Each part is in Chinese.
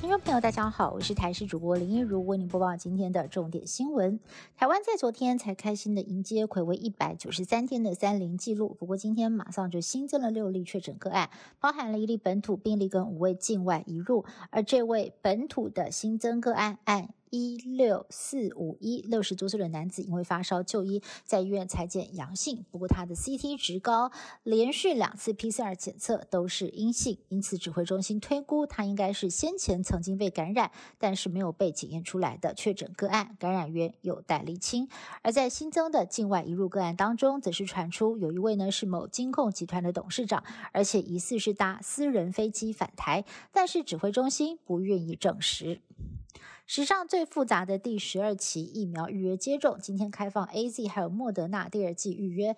听众朋友，大家好，我是台视主播林一如，为您播报今天的重点新闻。台湾在昨天才开心的迎接魁违一百九十三天的三零记录，不过今天马上就新增了六例确诊个案，包含了一例本土病例跟五位境外移入，而这位本土的新增个案案。一六四五一，六十多岁的男子因为发烧就医，在医院裁检阳性，不过他的 CT 值高，连续两次 PCR 检测都是阴性，因此指挥中心推估他应该是先前曾经被感染，但是没有被检验出来的确诊个案，感染源有待厘清。而在新增的境外移入个案当中，则是传出有一位呢是某金控集团的董事长，而且疑似是搭私人飞机返台，但是指挥中心不愿意证实。史上最复杂的第十二期疫苗预约接种，今天开放 A Z 还有莫德纳第二季预约，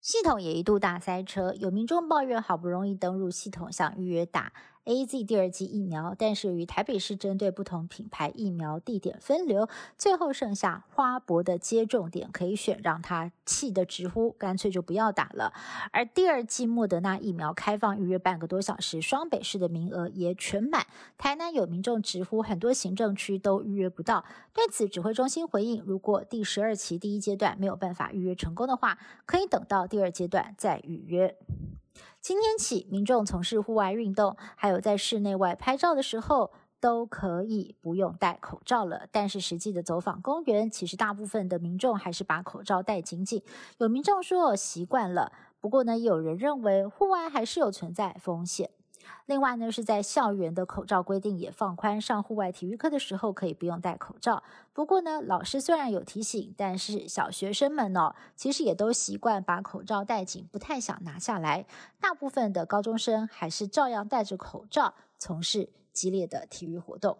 系统也一度大塞车，有民众抱怨好不容易登入系统想预约打。A Z 第二剂疫苗，但是与台北市针对不同品牌疫苗地点分流，最后剩下花博的接种点可以选，让他气得直呼，干脆就不要打了。而第二剂莫德纳疫苗开放预约半个多小时，双北市的名额也全满。台南有民众直呼，很多行政区都预约不到。对此，指挥中心回应，如果第十二期第一阶段没有办法预约成功的话，可以等到第二阶段再预约。今天起，民众从事户外运动，还有在室内外拍照的时候，都可以不用戴口罩了。但是，实际的走访公园，其实大部分的民众还是把口罩戴紧紧。有民众说习惯了，不过呢，有人认为户外还是有存在风险。另外呢，是在校园的口罩规定也放宽，上户外体育课的时候可以不用戴口罩。不过呢，老师虽然有提醒，但是小学生们哦，其实也都习惯把口罩戴紧，不太想拿下来。大部分的高中生还是照样戴着口罩从事激烈的体育活动。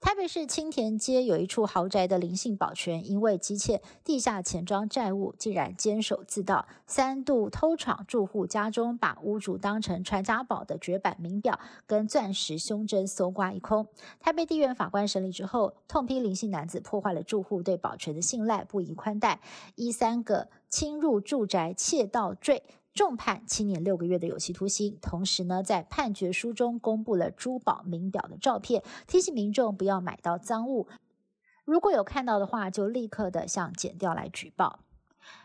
台北市青田街有一处豪宅的灵性保全，因为积欠地下钱庄债务，竟然监守自盗，三度偷闯住户家中，把屋主当成传家宝的绝版名表跟钻石胸针搜刮一空。台北地院法官审理之后，痛批灵性男子破坏了住户对保全的信赖，不宜宽待，依三个侵入住宅窃盗罪。重判七年六个月的有期徒刑，同时呢，在判决书中公布了珠宝名表的照片，提醒民众不要买到赃物。如果有看到的话，就立刻的向检调来举报。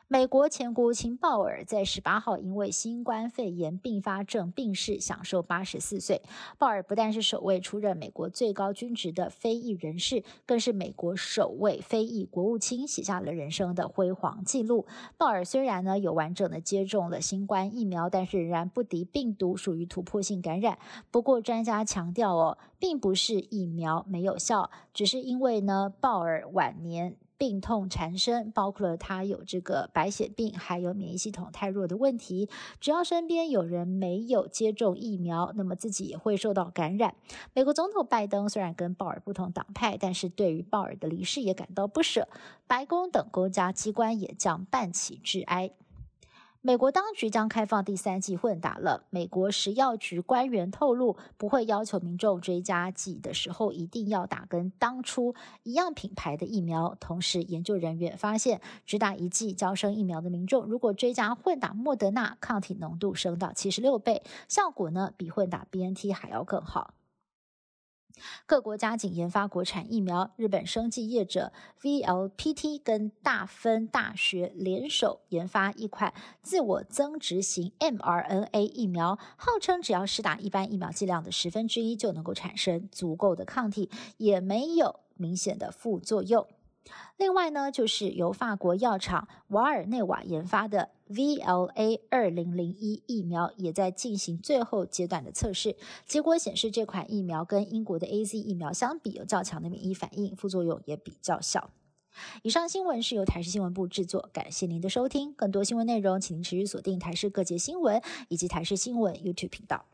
美国前国务卿鲍尔在十八号因为新冠肺炎并发症病逝，享受八十四岁。鲍尔不但是首位出任美国最高军职的非裔人士，更是美国首位非裔国务卿，写下了人生的辉煌记录。鲍尔虽然呢有完整的接种了新冠疫苗，但是仍然不敌病毒，属于突破性感染。不过专家强调哦，并不是疫苗没有效，只是因为呢鲍尔晚年。病痛缠身，包括了他有这个白血病，还有免疫系统太弱的问题。只要身边有人没有接种疫苗，那么自己也会受到感染。美国总统拜登虽然跟鲍尔不同党派，但是对于鲍尔的离世也感到不舍。白宫等国家机关也将办起致哀。美国当局将开放第三剂混打了。美国食药局官员透露，不会要求民众追加剂的时候一定要打跟当初一样品牌的疫苗。同时，研究人员发现，只打一剂交生疫苗的民众，如果追加混打莫德纳，抗体浓度升到七十六倍，效果呢比混打 BNT 还要更好。各国加紧研发国产疫苗。日本生技业者 VLPT 跟大分大学联手研发一款自我增殖型 mRNA 疫苗，号称只要施打一般疫苗剂量的十分之一就能够产生足够的抗体，也没有明显的副作用。另外呢，就是由法国药厂瓦尔内瓦研发的 VLA 二零零一疫苗，也在进行最后阶段的测试。结果显示，这款疫苗跟英国的 AZ 疫苗相比，有较强的免疫反应，副作用也比较小。以上新闻是由台视新闻部制作，感谢您的收听。更多新闻内容，请您持续锁定台视各界新闻以及台视新闻 YouTube 频道。